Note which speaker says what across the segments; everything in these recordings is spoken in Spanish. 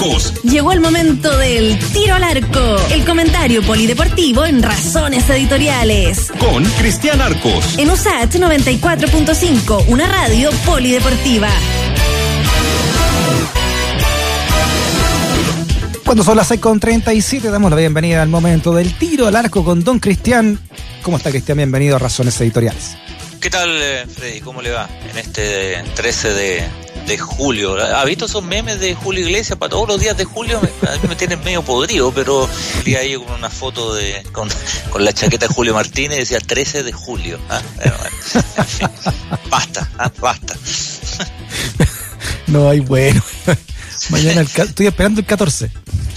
Speaker 1: Arcos.
Speaker 2: Llegó el momento del tiro al arco, el comentario polideportivo en Razones Editoriales.
Speaker 1: Con Cristian Arcos.
Speaker 2: En USAT 94.5, una radio polideportiva.
Speaker 3: Cuando son las 6.37, damos la bienvenida al momento del tiro al arco con Don Cristian. ¿Cómo está Cristian? Bienvenido a Razones Editoriales.
Speaker 4: ¿Qué tal, eh, Freddy? ¿Cómo le va en este 13 de, de julio? ¿Ha visto esos memes de Julio Iglesias para todos los días de julio? A mí me tienen medio podrido, pero día ahí con una foto de con, con, la chaqueta de Julio Martínez decía 13 de julio. ¿ah? Bueno, bueno, en fin, basta, ¿ah? basta.
Speaker 3: No hay bueno. Mañana el, estoy esperando el 14.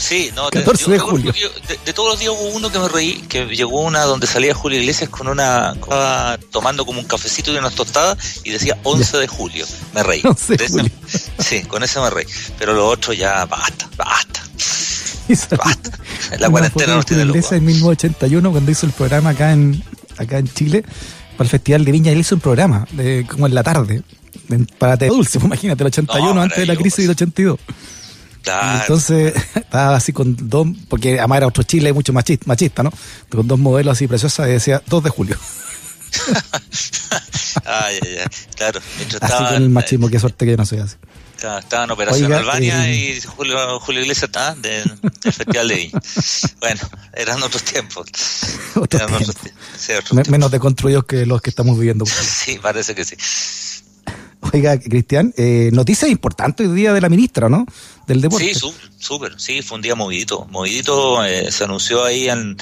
Speaker 4: Sí, no,
Speaker 3: 14
Speaker 4: yo,
Speaker 3: de
Speaker 4: yo,
Speaker 3: julio.
Speaker 4: yo, de, de, todos los días hubo uno que me reí, que llegó una donde salía Julio Iglesias con una, estaba tomando como un cafecito y unas tostadas y decía 11
Speaker 3: Ya.
Speaker 4: de julio. Me reí.
Speaker 3: 11 de
Speaker 4: ese-
Speaker 3: julio.
Speaker 4: sí, con eso me reí. Pero lo otro ya basta, basta. Basta. La cuarentena nos tiene
Speaker 3: en 1981 cuando hizo el programa acá en acá en Chile para el Festival de Viña. Él hizo un programa de, como en la tarde para Te Dulce, imagínate, el 81
Speaker 4: No,
Speaker 3: antes de la crisis del 82.
Speaker 4: Claro.
Speaker 3: entonces estaba así con dos, porque además era otro Chile mucho machista, machista, ¿no? Con dos modelos así preciosas y decía 2 de julio.
Speaker 4: Ay, ay, ay. Claro, mientras
Speaker 3: Así
Speaker 4: estaban,
Speaker 3: con el machismo, qué suerte que yo no soy así.
Speaker 4: estaba- estaba en Operación
Speaker 3: Oiga,
Speaker 4: Albania
Speaker 3: eh,
Speaker 4: y Julio, Julio Iglesias está del del Festival de Viña. Bueno, eran otros tiempos.
Speaker 3: Otros
Speaker 4: Eran otros
Speaker 3: tiempos.
Speaker 4: tiempos. Sí, otros
Speaker 3: Me- menos deconstruidos que los que estamos viviendo.
Speaker 4: Sí, parece que sí.
Speaker 3: Oiga, Cristian, eh, noticia importante hoy día de la ministra, ¿no? Del deporte.
Speaker 4: Sí, sú- súper, sí, fue un día movidito. Movidito, eh, se anunció ahí en,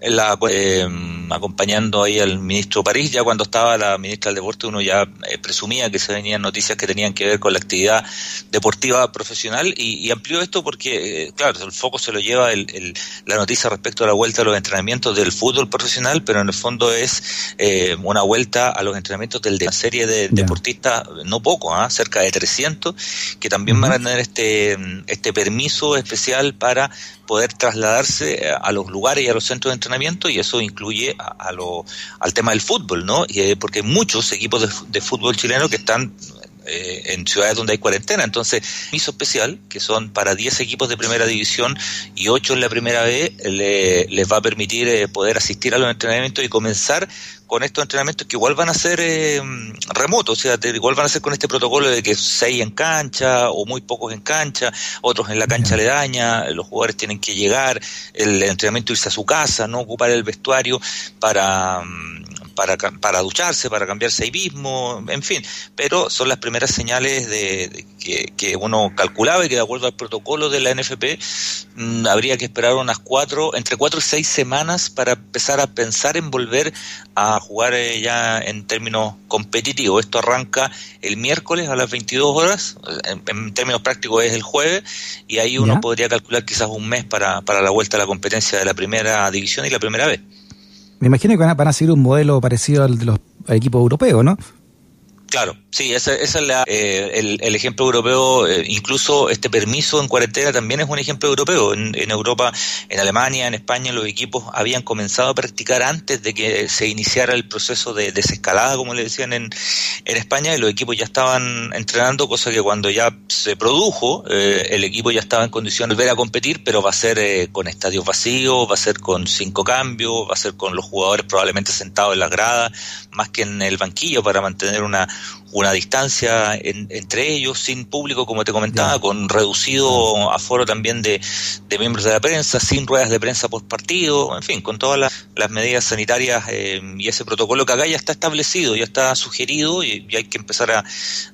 Speaker 4: en la, eh, acompañando ahí al ministro París, ya cuando estaba la ministra del Deporte uno ya eh, presumía que se venían noticias que tenían que ver con la actividad deportiva profesional y, y amplió esto porque, eh, claro, el foco se lo lleva el, el- la noticia respecto a la vuelta a los entrenamientos del fútbol profesional, pero en el fondo es eh, una vuelta a los entrenamientos del de una serie de deportistas, no poco, ¿ah? cerca de 300, que también van a tener este, este permiso especial para poder trasladarse eh, a los lugares y a los centros de entrenamiento y eso incluye a, lo, al tema del fútbol, ¿no? Y, eh, porque muchos equipos de, de fútbol chileno que están eh, en ciudades donde hay cuarentena. Entonces, permiso especial, que son para 10 equipos de primera división y 8 en la primera B, le- les va a permitir eh, poder asistir a los entrenamientos y comenzar con estos entrenamientos que igual van a ser eh, remotos, o sea, igual van a ser con este protocolo de que seis en cancha o muy pocos en cancha, otros en la cancha aledaña, los jugadores tienen que llegar, el entrenamiento irse a su casa, no ocupar el vestuario para, mm, para, para ducharse, para cambiarse ahí mismo, en fin, pero son las primeras señales de, de que, que uno calculaba y que de acuerdo al protocolo de la NFP mm, habría que esperar unas cuatro, entre cuatro y seis semanas para empezar a pensar en volver a jugar eh, ya en términos competitivos. Esto arranca el miércoles a las 22 horas, en, en términos prácticos es el jueves, y ahí uno
Speaker 3: Ya.
Speaker 4: podría calcular quizás un mes para, para la vuelta a la competencia de la primera división y la primera vez.
Speaker 3: Me imagino que van a, van a seguir un modelo parecido al de los equipos europeos, ¿no?
Speaker 4: Claro, sí, ese, ese es la, eh, el, el ejemplo europeo. eh, incluso este permiso en cuarentena también es un ejemplo europeo. En, en Europa, en Alemania, en España, los equipos habían comenzado a practicar antes de que se iniciara el proceso de desescalada, como le decían en, en España, y los equipos ya estaban entrenando, cosa que cuando ya se produjo, eh, el equipo ya estaba en condición de volver a competir, pero va a ser eh, con estadios vacíos, va a ser con cinco cambios, va a ser con los jugadores probablemente sentados en las gradas, más que en el banquillo para mantener una, una distancia en- entre ellos, sin público, como te comentaba, con reducido aforo también de, de miembros de la prensa, sin ruedas de prensa post partido, en fin, con todas las, las medidas sanitarias eh, y ese protocolo que acá ya está establecido, ya está sugerido y, y hay que empezar a,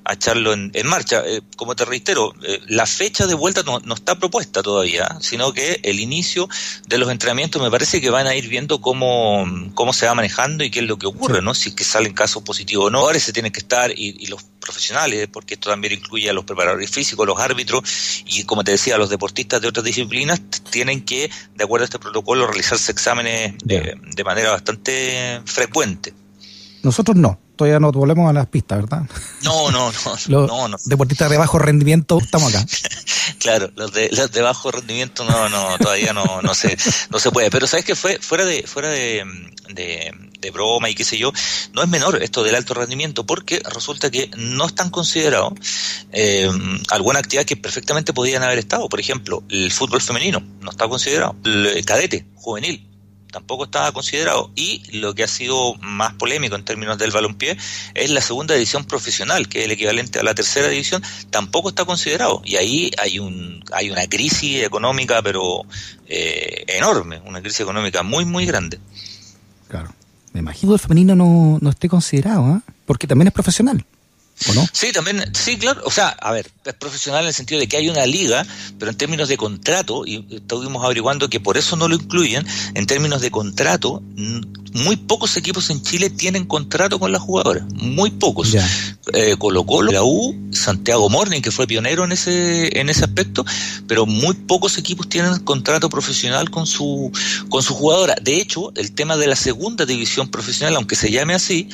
Speaker 4: a echarlo en, en marcha. Eh, como te reitero, eh, la fecha de vuelta no, no está propuesta todavía, sino que el inicio de los entrenamientos me parece que van a ir viendo cómo, cómo se va manejando y qué es lo que ocurre, ¿no? Si es que salen casos positivos o no. Ahora se tienen que estar y, y los profesionales, porque esto también incluye a los preparadores físicos, los árbitros y, como te decía, a los deportistas de otras disciplinas, tienen que, de acuerdo a este protocolo, realizarse exámenes de, de manera bastante frecuente.
Speaker 3: Nosotros no. Todavía no volvemos a las pistas, ¿verdad?
Speaker 4: No, no, no,
Speaker 3: Los
Speaker 4: no, no.
Speaker 3: deportistas de bajo rendimiento estamos acá.
Speaker 4: Claro, los de, los de bajo rendimiento no, no, todavía no, no se, no se puede. Pero sabes que fue fuera de, fuera de, de, broma y qué sé yo, no es menor esto del alto rendimiento porque resulta que no están considerados eh, alguna actividad que perfectamente podían haber estado. Por ejemplo, el fútbol femenino no está considerado, el cadete, juvenil, tampoco estaba considerado. Y lo que ha sido más polémico en términos del balompié es la segunda división profesional, que es el equivalente a la tercera división, tampoco está considerado. Y ahí hay un hay una crisis económica, pero eh, enorme, una crisis económica muy, muy grande.
Speaker 3: Claro. Me imagino el femenino no, no esté considerado, ¿eh? porque también es profesional. ¿O no?
Speaker 4: Sí, también, sí, claro. O sea, a ver, es profesional en el sentido de que hay una liga, pero en términos de contrato, y estuvimos averiguando que por eso no lo incluyen, en términos de contrato, muy pocos equipos en Chile tienen contrato con las jugadoras, muy pocos. Eh, Colo Colo, la U, Santiago Morning, que fue pionero en ese, en ese aspecto, pero muy pocos equipos tienen contrato profesional con su, con su jugadora. De hecho, el tema de la segunda división profesional, aunque se llame así,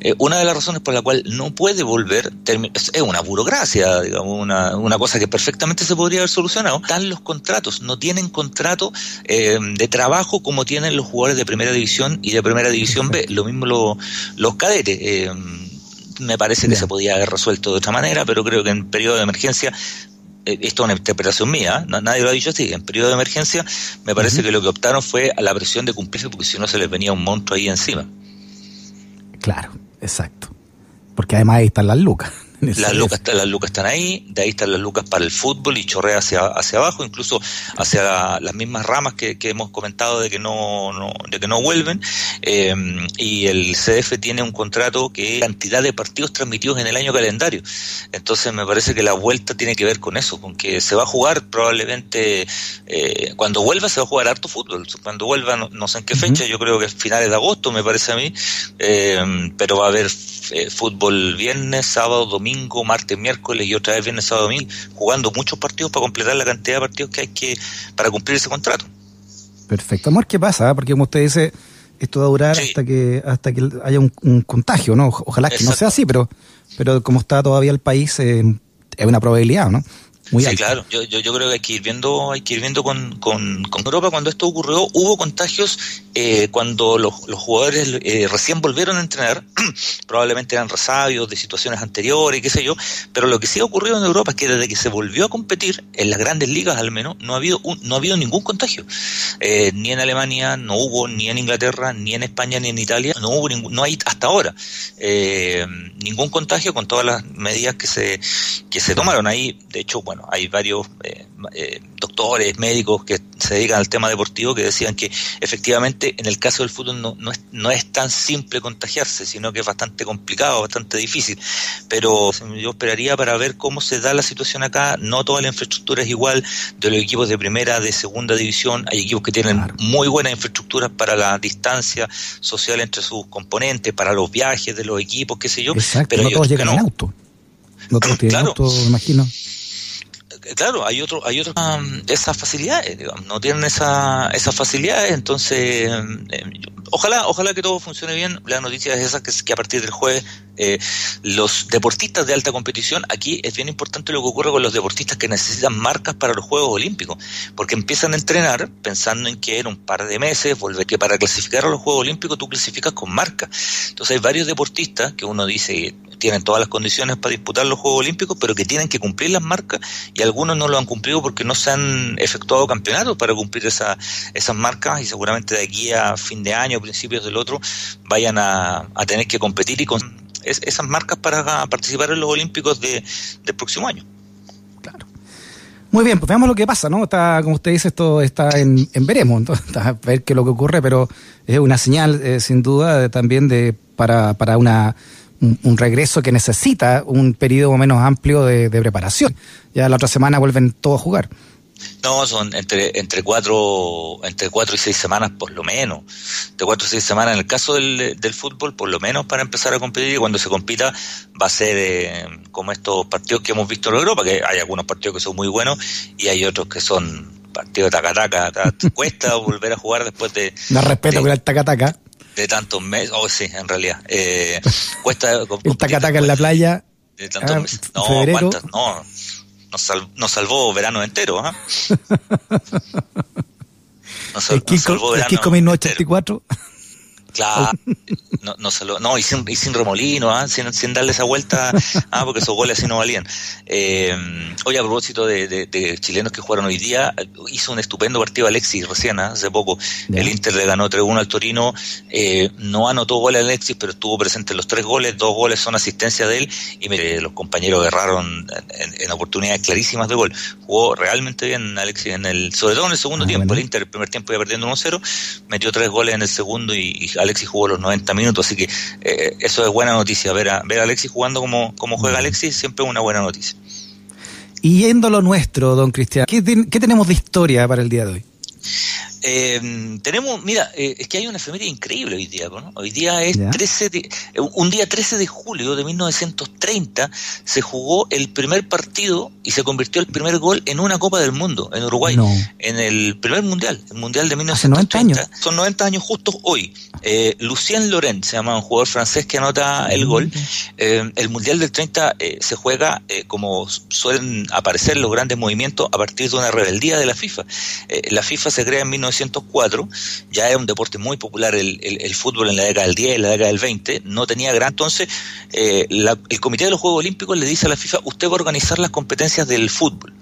Speaker 4: eh, una de las razones por la cual no puede volver, es una burocracia, digamos, una, una cosa que perfectamente se podría haber solucionado. Están los contratos, no tienen contrato eh, de trabajo como tienen los jugadores de primera división y de primera división B, lo mismo los cadetes. Eh, me parece que se podía haber resuelto de otra manera, pero creo que en periodo de emergencia eh, esto es una interpretación mía, nadie lo ha dicho así, en periodo de emergencia me parece que lo que optaron fue a la presión de cumplirse porque si no se les venía un monstruo ahí encima.
Speaker 3: Claro, exacto. Porque además ahí están las lucas.
Speaker 4: Las lucas, las lucas están ahí, de ahí están las lucas para el fútbol y chorrea hacia, hacia abajo, incluso hacia las mismas ramas que, hemos comentado de que no, de que no vuelven. Eh, y el CDF tiene un contrato que cantidad de partidos transmitidos en el año calendario. Entonces me parece que la vuelta tiene que ver con eso, con que se va a jugar probablemente, eh, cuando vuelva se va a jugar harto fútbol. Cuando vuelva, no, sé en qué fecha, yo creo que es finales de agosto, me parece a mí, eh, pero va a haber fútbol viernes, sábado, domingo domingo, martes, miércoles y otra vez viernes, sábado, domingo, jugando muchos partidos para completar la cantidad de partidos que hay que para cumplir ese contrato.
Speaker 3: Perfecto. Amor, ¿qué pasa? Porque como usted dice, esto va a durar hasta que hasta que haya un, contagio, ¿no? Ojalá que no sea así, pero pero como está todavía el país, eh, es una probabilidad, ¿no?
Speaker 4: Sí, claro. Yo, yo, yo, creo que hay que ir viendo, hay que ir viendo con, con, con Europa cuando esto ocurrió. Hubo contagios eh, cuando los, los jugadores eh, recién volvieron a entrenar. probablemente eran resabios de situaciones anteriores, qué sé yo. Pero lo que sí ha ocurrido en Europa es que desde que se volvió a competir, en las grandes ligas al menos, no ha habido, un, no ha habido ningún contagio. Eh, ni en Alemania, no hubo, ni en Inglaterra, ni en España, ni en Italia, no hubo ningún, no hay hasta ahora eh, ningún contagio con todas las medidas que se, que se tomaron ahí. De hecho, bueno, hay varios eh, eh, doctores, médicos que se dedican al tema deportivo que decían que efectivamente en el caso del fútbol no, no, es, no es tan simple contagiarse, sino que es bastante complicado, bastante difícil. Pero yo esperaría para ver cómo se da la situación acá. No toda la infraestructura es igual de los equipos de primera, de segunda división. Hay equipos que tienen muy buenas infraestructuras para la distancia social entre sus componentes, para los viajes de los equipos, qué sé yo.
Speaker 3: pero no todos llegan en auto. No todos tienen auto, imagino
Speaker 4: claro, hay otro, hay otro, um, esas facilidades, digamos, no tienen esa, esas facilidades, entonces, eh, ojalá, ojalá que todo funcione bien. La noticia es esa, que, que a partir del jueves eh, los deportistas de alta competición, aquí es bien importante lo que ocurre con los deportistas que necesitan marcas para los Juegos Olímpicos, porque empiezan a entrenar pensando en que en un par de meses, volver que para clasificar a los Juegos Olímpicos tú clasificas con marca. Entonces hay varios deportistas que uno dice tienen todas las condiciones para disputar los Juegos Olímpicos, pero que tienen que cumplir las marcas y algunos no lo han cumplido porque no se han efectuado campeonatos para cumplir esa, esas marcas y seguramente de aquí a fin de año, principios del otro, vayan a, a tener que competir y con esas marcas para participar en los Olímpicos de, del próximo año.
Speaker 3: Claro. Muy bien, pues veamos lo que pasa, ¿no? Está, como usted dice, esto está en, en veremos, entonces, a ver qué es lo que ocurre, pero es una señal, eh, sin duda, también de para, para una un, regreso que necesita un periodo menos amplio de, preparación. Ya la otra semana vuelven todos a jugar.
Speaker 4: No, son entre entre cuatro entre cuatro y seis semanas por lo menos. De cuatro y seis semanas en el caso del, del fútbol por lo menos para empezar a competir y cuando se compita va a ser eh, como estos partidos que hemos visto en Europa, que hay algunos partidos que son muy buenos y hay otros que son partidos de taca-taca. Cuesta volver a jugar después de...
Speaker 3: No respeto con el taca-taca
Speaker 4: de tantos meses, oh sí, en realidad, eh, cuesta...
Speaker 3: el tacataca en la playa.
Speaker 4: De tantos ah, meses. No, ¿cuántas? No, nos, salvó verano entero. ¿ah?
Speaker 3: Nos, el salvó verano el 1984.
Speaker 4: Claro, no, no, no y, sin, y sin remolino, ¿ah? sin, sin, darle esa vuelta, ¿ah? porque esos goles así no valían. Eh, oye, a propósito de, chilenos que jugaron hoy día, hizo un estupendo partido Alexis recién, ¿ah? hace poco. El Inter le ganó 3-1 al Torino, eh, no anotó goles Alexis, pero estuvo presente en los tres goles, dos goles son asistencia de él, y mire, los compañeros agarraron en, oportunidades clarísimas de gol. Jugó realmente bien Alexis, en el, sobre todo en el segundo tiempo. El Inter el primer tiempo iba perdiendo 1-0, metió tres goles en el segundo y, y Alexis jugó los 90 minutos, así que eh, eso es buena noticia. Ver a, ver a Alexis jugando como, como juega Alexis siempre es una buena noticia.
Speaker 3: Y yendo lo nuestro, don Cristian, ¿qué, ¿qué tenemos de historia para el día de hoy?
Speaker 4: Eh, tenemos, mira, eh, es que hay una efeméride increíble hoy día, ¿no? Hoy día es 13 de, eh, un día 13 de julio de 1930 se jugó el primer partido y se convirtió el primer gol en una Copa del Mundo en Uruguay, en el primer mundial, el mundial de 1930. Son 90 años justos hoy. Eh, Lucien Laurent se llama un jugador francés que anota el gol. Eh, el mundial del 30 se juega como suelen aparecer los grandes movimientos a partir de una rebeldía de la FIFA. la FIFA se crea en 1930 1904, ya era un deporte muy popular el, el, fútbol en la década del 10, en la década del 20, no tenía gran. Entonces, eh, el Comité de los Juegos Olímpicos le dice a la FIFA: Usted va a organizar las competencias del fútbol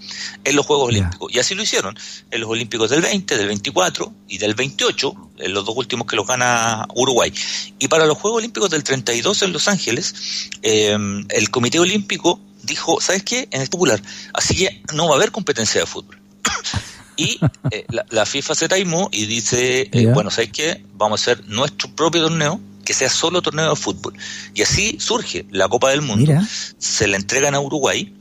Speaker 4: en los Juegos Olímpicos. Y así lo hicieron en los Olímpicos del 20, del 24 y del 28, en los dos últimos que los gana Uruguay. Y para los Juegos Olímpicos del 32 en Los Ángeles, eh, el Comité Olímpico dijo: ¿Sabes qué? En el popular, así que no va a haber competencia de fútbol. Y eh, la, FIFA se taimó y dice, eh, bueno, ¿sabes qué? Vamos a hacer nuestro propio torneo que sea solo torneo de fútbol. Y así surge la Copa del Mundo. Se la entregan a Uruguay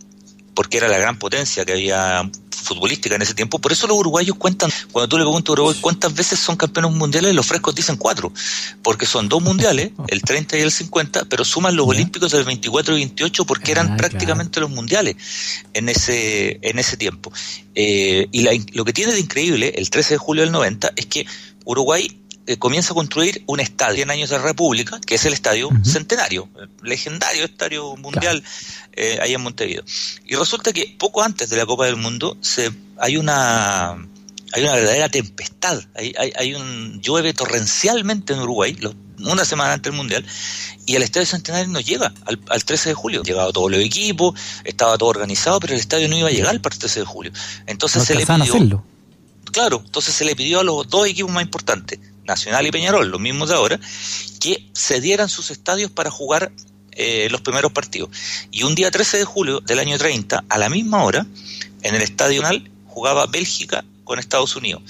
Speaker 4: porque era la gran potencia que había futbolística en ese tiempo. Por eso los uruguayos cuentan, cuando tú le preguntas a Uruguay cuántas veces son campeones mundiales, los frescos dicen cuatro, porque son dos mundiales, el 30 y el 50, pero suman los olímpicos del 24 y 28 porque eran ah, prácticamente los mundiales en ese, en ese tiempo. Eh, y lo que tiene de increíble el 13 de julio del 90 es que Uruguay eh, comienza a construir un estadio en años de República, que es el Estadio Centenario, legendario estadio mundial eh, ahí en Montevideo. Y resulta que poco antes de la Copa del Mundo se, hay una hay una verdadera tempestad, hay, hay, un llueve torrencialmente en Uruguay, una semana antes del Mundial, y el Estadio Centenario no llega al, al 13 de julio. Llegaba todo el equipo, estaba todo organizado, pero el estadio no iba a llegar para el 13 de julio. Entonces se le pidió... Claro, entonces se le pidió a los dos equipos más importantes, Nacional y Peñarol, los mismos de ahora, que cedieran sus estadios para jugar eh, los primeros partidos. Y un día 13 de julio del año 30, a la misma hora, en el Estadio Nacional jugaba Bélgica con Estados Unidos.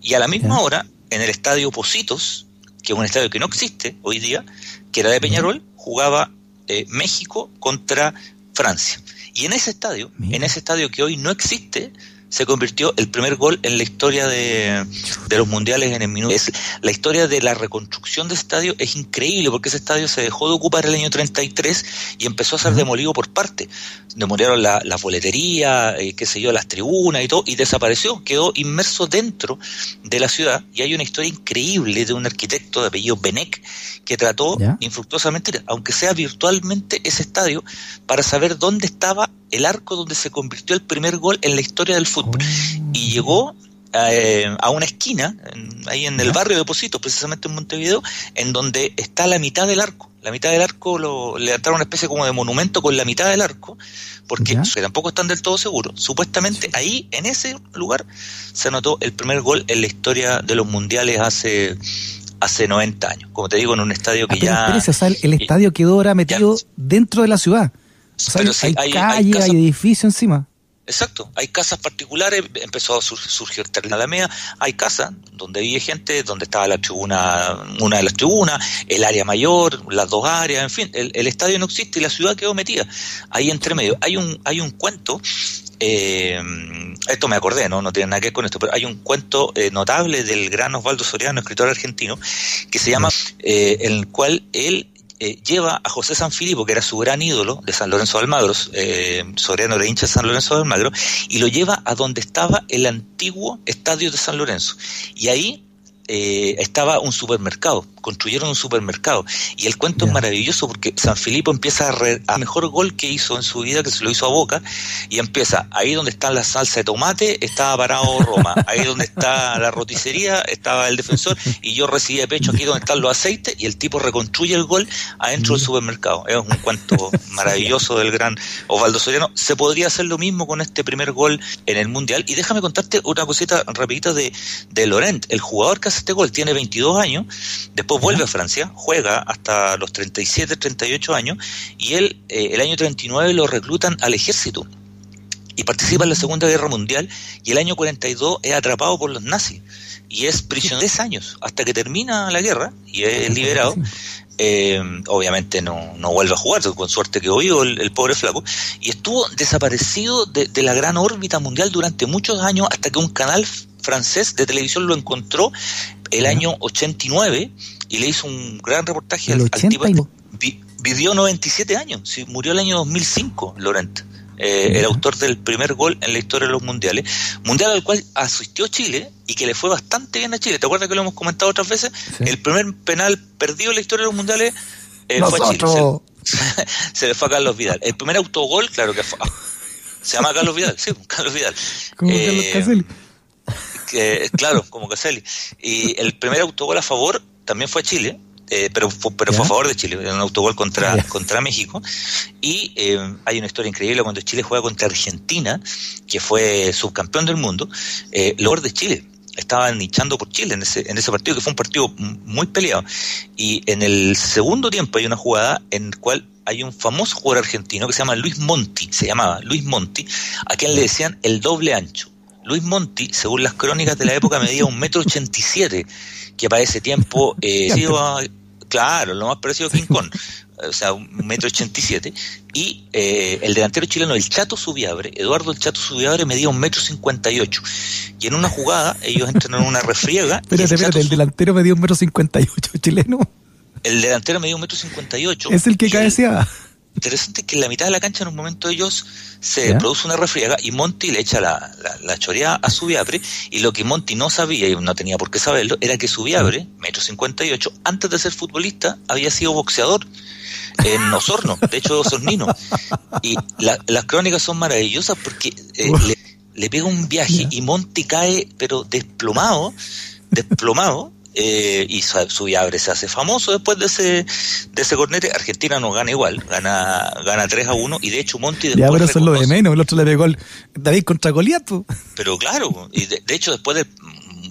Speaker 4: Y a la misma hora, en el Estadio Positos, que es un estadio que no existe hoy día, que era de Peñarol, jugaba eh, México contra Francia. Y en ese estadio, en ese estadio que hoy no existe, se convirtió el primer gol en la historia de, de, los mundiales en el minuto. Es, la historia de la reconstrucción de estadio es increíble porque ese estadio se dejó de ocupar el año 33 y empezó a ser demolido por parte. Demolieron la, la boletería, eh, qué sé yo, las tribunas y todo, y desapareció, quedó inmerso dentro de la ciudad. Y hay una historia increíble de un arquitecto de apellido Benek que trató infructuosamente, aunque sea virtualmente, ese estadio para saber dónde estaba el arco donde se convirtió el primer gol en la historia del fútbol. Y llegó eh, a una esquina, ahí en el barrio de Positos, precisamente en Montevideo, en donde está la mitad del arco. La mitad del arco lo, le levantaron una especie como de monumento con la mitad del arco, porque tampoco están del todo seguros. Supuestamente ahí, en ese lugar, se anotó el primer gol en la historia de los mundiales hace hace 90 años. Como te digo, en un estadio que ya...
Speaker 3: el, estadio quedó ahora metido dentro de la ciudad hay, hay, calle, hay, edificio encima.
Speaker 4: Exacto, hay casas particulares, empezó a surgir la Alameda, hay casas donde vive gente, donde estaba la tribuna, una de las tribunas, el área mayor, las dos áreas, en fin, el, estadio no existe y la ciudad quedó metida ahí entre medio. Hay un, hay un cuento, eh, esto me acordé, ¿no? no tiene nada que ver con esto, pero hay un cuento eh, notable del gran Osvaldo Soriano, escritor argentino, que se llama, eh, en el cual él eh, lleva a José San Filipo, que era su gran ídolo de San Lorenzo de Almagro, eh, Soriano de hincha de San Lorenzo de Almagro, y lo lleva a donde estaba el antiguo estadio de San Lorenzo. Y ahí eh, estaba un supermercado, construyeron un supermercado. Y el cuento es maravilloso porque San Filipo empieza a, re, a mejor gol que hizo en su vida, que se lo hizo a Boca, y empieza, ahí donde está la salsa de tomate, estaba parado Roma, ahí donde está la roticería, estaba el defensor, y yo recibí de pecho aquí donde están los aceites, y el tipo reconstruye el gol adentro del supermercado. Es un cuento maravilloso del gran Osvaldo Soriano. Se podría hacer lo mismo con este primer gol en el Mundial. Y déjame contarte una cosita rapidita de, de Laurent, el jugador que hace este gol, tiene 22 años, después vuelve a Francia, juega hasta los 37, 38 años, y él eh, el año 39 lo reclutan al ejército y participa en la Segunda Guerra Mundial y el año 42 es atrapado por los nazis y es prisionero 10 años hasta que termina la guerra y es liberado. Eh, obviamente no, no vuelve a jugar, con suerte que vivo el, el, pobre flaco, y estuvo desaparecido de, de, la gran órbita mundial durante muchos años hasta que un canal francés de televisión lo encontró el año 89 y le hizo un gran reportaje al, al, tipo. Vi, vivió 97 años, sí, murió el año 2005, Laurent. Eh, el autor del primer gol en la historia de los mundiales, mundial al cual asistió Chile y que le fue bastante bien a Chile. ¿Te acuerdas que lo hemos comentado otras veces? Sí. El primer penal perdido en la historia de los mundiales eh, fue a Chile. Se, se, le fue a Carlos Vidal. El primer autogol, claro que fue. Se llama Carlos Vidal, sí, Carlos Vidal.
Speaker 3: Como eh, Carlos.
Speaker 4: Que, claro, como Caselli. Y el primer autogol a favor también fue a Chile, eh, pero, fue, pero fue a favor de Chile, en un autogol contra, yeah. contra México. Y eh, hay una historia increíble cuando Chile juega contra Argentina, que fue subcampeón del mundo, eh, de Chile estaban hinchando por Chile en ese, en ese partido, que fue un partido muy peleado. Y en el segundo tiempo hay una jugada en la cual hay un famoso jugador argentino que se llama Luis Monti, se llamaba Luis Monti, a quien le decían el doble ancho. Luis Monti, según las crónicas de la época, medía un metro ochenta y siete, que para ese tiempo eh, iba, claro, lo más parecido a King Kong, o sea, un metro ochenta y siete, y eh, el delantero chileno, el Chato Subiabre, Eduardo el Chato Subiabre, medía un metro cincuenta y ocho, y en una jugada ellos entran en una refriega.
Speaker 3: espérate, el, espérate, el delantero medía un metro cincuenta y ocho chileno.
Speaker 4: El delantero medía un metro cincuenta y ocho.
Speaker 3: Es el que cabeceaba
Speaker 4: interesante que en la mitad de la cancha en un momento ellos se ¿Ya? produce una refriega y Monty le echa la, la, la choreada a Subiabre y lo que Monty no sabía y no tenía por qué saberlo era que Subiabre, metro cincuenta y ocho, antes de ser futbolista había sido boxeador en Osorno, de hecho Osornino y la, las crónicas son maravillosas porque eh, le, le, pega un viaje ¿Ya? y Monty cae pero desplomado desplomado eh, y Subiabre se hace famoso después de ese de ese cornete. Argentina no gana igual, gana gana 3 a 1 y de hecho Monti
Speaker 3: después. Ya, pero eso es lo de menos, el otro le pegó el David contra Goliat.
Speaker 4: Pero claro, y de, de, hecho después de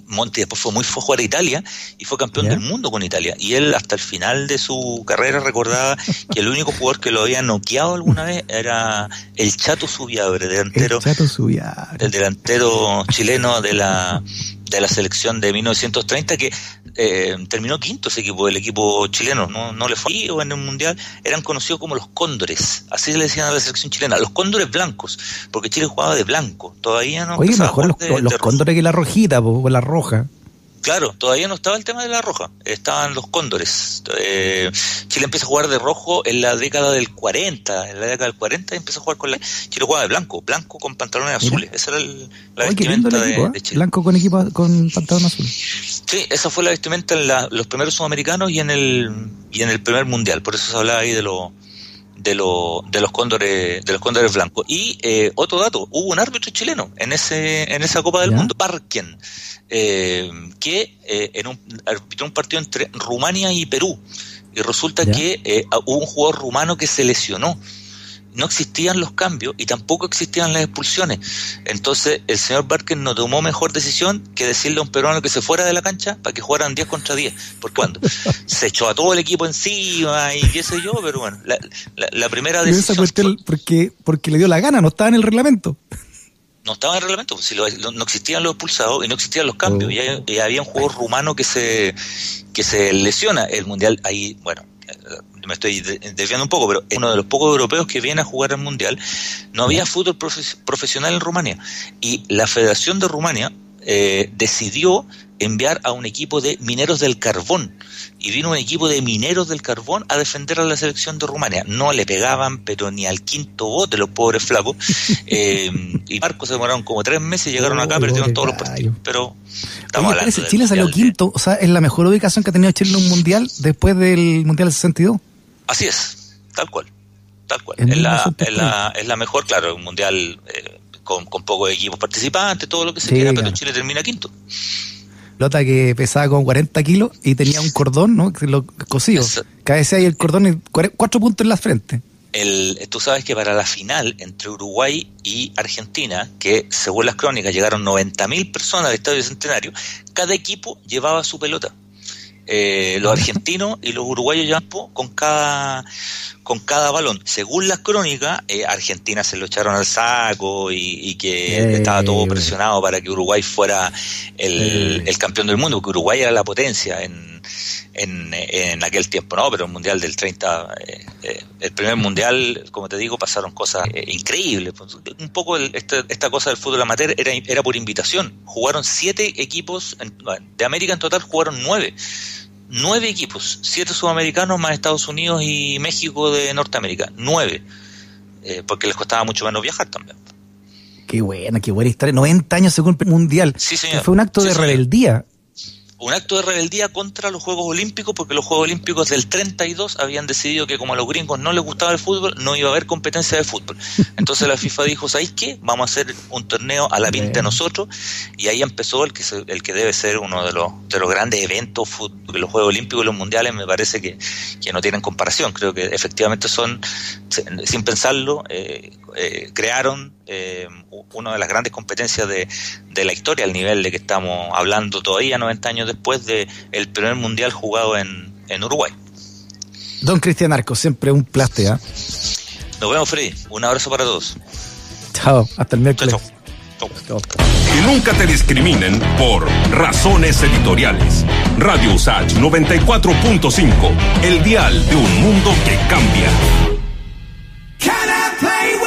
Speaker 4: Monti después fue muy fue a jugar a Italia y fue campeón del mundo con Italia. Y él hasta el final de su carrera recordaba que el único jugador que lo había noqueado alguna vez era el Chato Subiabre, delantero.
Speaker 3: El Chato Subiabre.
Speaker 4: El delantero chileno de la de la selección de 1930 que eh, terminó quinto ese equipo, el equipo chileno, no, no le fue ahí o en el mundial, eran conocidos como los cóndores, así le decían a la selección chilena, los cóndores blancos, porque Chile jugaba de blanco, todavía no.
Speaker 3: Oye, mejor los, de, los de cóndores que la rojita, o la roja.
Speaker 4: Claro, todavía no estaba el tema de la roja, estaban los cóndores. Eh, Chile empieza a jugar de rojo en la década del 40, en la década del 40 empieza a jugar con la... Chile jugaba de blanco, blanco con pantalones azules, esa era el, la
Speaker 3: Oye, vestimenta equipo, de, de, Chile. Blanco con equipo con pantalones azules.
Speaker 4: Sí, esa fue la vestimenta en la, los primeros sudamericanos y en el y en el primer mundial, por eso se hablaba ahí de lo de, lo, de los cóndores de los cóndores blancos y eh, otro dato hubo un árbitro chileno en ese en esa Copa del ¿Ya? Mundo Parken eh, que eh, en un, arbitró un partido entre Rumania y Perú. Y resulta ¿Ya? que eh, hubo un jugador rumano que se lesionó. No existían los cambios y tampoco existían las expulsiones. Entonces el señor Barker no tomó mejor decisión que decirle a un peruano que se fuera de la cancha para que jugaran 10 contra 10. Porque cuando se echó a todo el equipo encima y qué sé yo, pero bueno, la, la, la primera decisión.
Speaker 3: Fue... Porque, porque le dio la gana, no estaba en el reglamento
Speaker 4: no estaba en el reglamento, pues, si lo, no existían los expulsados y no existían los cambios, oh. y, y, había un jugador rumano que se que se lesiona el mundial ahí, bueno, me estoy desviando un poco, pero es uno de los pocos europeos que viene a jugar al mundial, no había fútbol profe profesional en Rumania y la Federación de Rumania eh, decidió enviar a un equipo de mineros del carbón. Y vino un equipo de mineros del carbón a defender a la selección de Rumania. No le pegaban, pero ni al quinto bote los pobres flacos. Eh, y Marcos se demoraron como tres meses, llegaron acá, perdieron todos los partidos. Pero
Speaker 3: estamos hablando Chile salió quinto, o sea, es la mejor ubicación que ha tenido Chile en un mundial después del Mundial del 62.
Speaker 4: Así es, tal cual. Tal cual. Es la, es, la, es la, mejor, claro, un mundial eh, con, con pocos equipos participantes, todo lo que se quiera, pero Chile termina quinto
Speaker 3: lota que pesaba como 40 kilos y tenía un cordón, ¿no? Que lo cosido. Cabecea y el cordón y cuatro puntos en la frente.
Speaker 4: El, tú sabes que para la final entre Uruguay y Argentina, que según las crónicas llegaron 90.000 personas al Estadio Centenario, cada equipo llevaba su pelota. Eh, los argentinos y los uruguayos llevan con cada con cada balón. Según las crónicas, eh, Argentina se lo echaron al saco y, que eh. estaba todo presionado para que Uruguay fuera el, el, campeón del mundo, porque Uruguay era la potencia en, en, en aquel tiempo, ¿no? Pero el Mundial del 30, el primer Mundial, como te digo, pasaron cosas increíbles. Pues, un poco esta, esta, cosa del fútbol amateur era, era por invitación. Jugaron siete equipos, de América en total jugaron nueve nueve equipos, siete sudamericanos más Estados Unidos y México de Norteamérica, nueve, eh, porque les costaba mucho menos viajar también.
Speaker 3: Qué buena, qué buena historia. 90 años según el Mundial. Sí, señor. Fue un acto de rebeldía
Speaker 4: un acto de rebeldía contra los Juegos Olímpicos, porque los Juegos Olímpicos del 32 habían decidido que como a los gringos no les gustaba el fútbol, no iba a haber competencia de fútbol. Entonces la FIFA dijo, ¿sabéis qué? Vamos a hacer un torneo a la pinta nosotros, y ahí empezó el que, el que debe ser uno de los, de los grandes eventos, los Juegos Olímpicos y los Mundiales, me parece que, que no tienen comparación. Creo que efectivamente son, sin pensarlo, eh, eh, crearon eh, una de las grandes competencias de, de, la historia, al nivel de que estamos hablando todavía 90 años después del el primer mundial jugado en, en Uruguay.
Speaker 3: Don Cristian Arco, siempre un placer. ¿ah?
Speaker 4: Nos vemos, Freddy. Un abrazo para todos.
Speaker 3: Chao, hasta el miércoles.
Speaker 1: Que nunca te discriminen por razones editoriales. Radio Usage 94.5, el dial de un mundo que cambia. Can I play